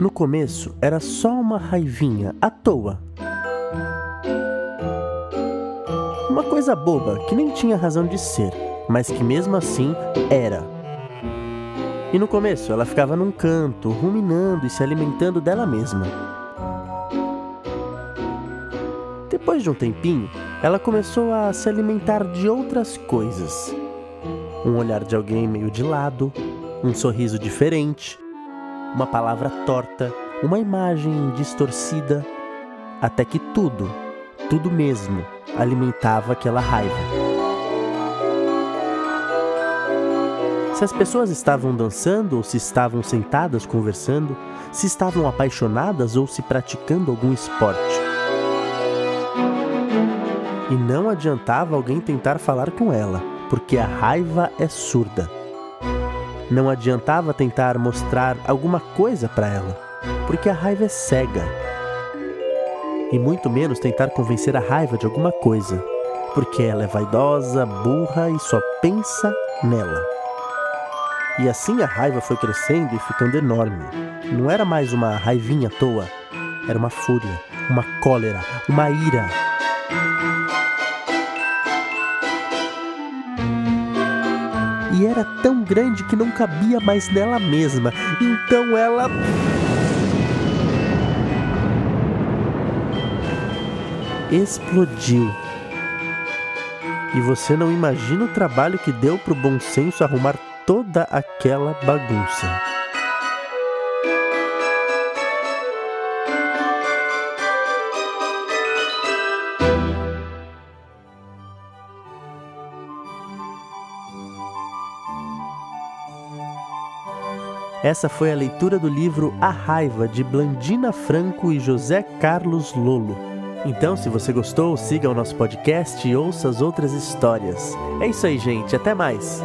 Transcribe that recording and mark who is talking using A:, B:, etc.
A: No começo era só uma raivinha à toa. Uma coisa boba que nem tinha razão de ser, mas que mesmo assim era. E no começo ela ficava num canto, ruminando e se alimentando dela mesma. Depois de um tempinho, ela começou a se alimentar de outras coisas. Um olhar de alguém meio de lado, um sorriso diferente, uma palavra torta, uma imagem distorcida, até que tudo, tudo mesmo, alimentava aquela raiva. Se as pessoas estavam dançando ou se estavam sentadas conversando, se estavam apaixonadas ou se praticando algum esporte. E não adiantava alguém tentar falar com ela, porque a raiva é surda. Não adiantava tentar mostrar alguma coisa para ela, porque a raiva é cega. E muito menos tentar convencer a raiva de alguma coisa, porque ela é vaidosa, burra e só pensa nela. E assim a raiva foi crescendo e ficando enorme. Não era mais uma raivinha à toa, era uma fúria, uma cólera, uma ira. E era tão grande que não cabia mais nela mesma. Então ela. Explodiu. E você não imagina o trabalho que deu para o bom senso arrumar toda aquela bagunça. Essa foi a leitura do livro A Raiva de Blandina Franco e José Carlos Lolo. Então, se você gostou, siga o nosso podcast e ouça as outras histórias. É isso aí, gente. Até mais!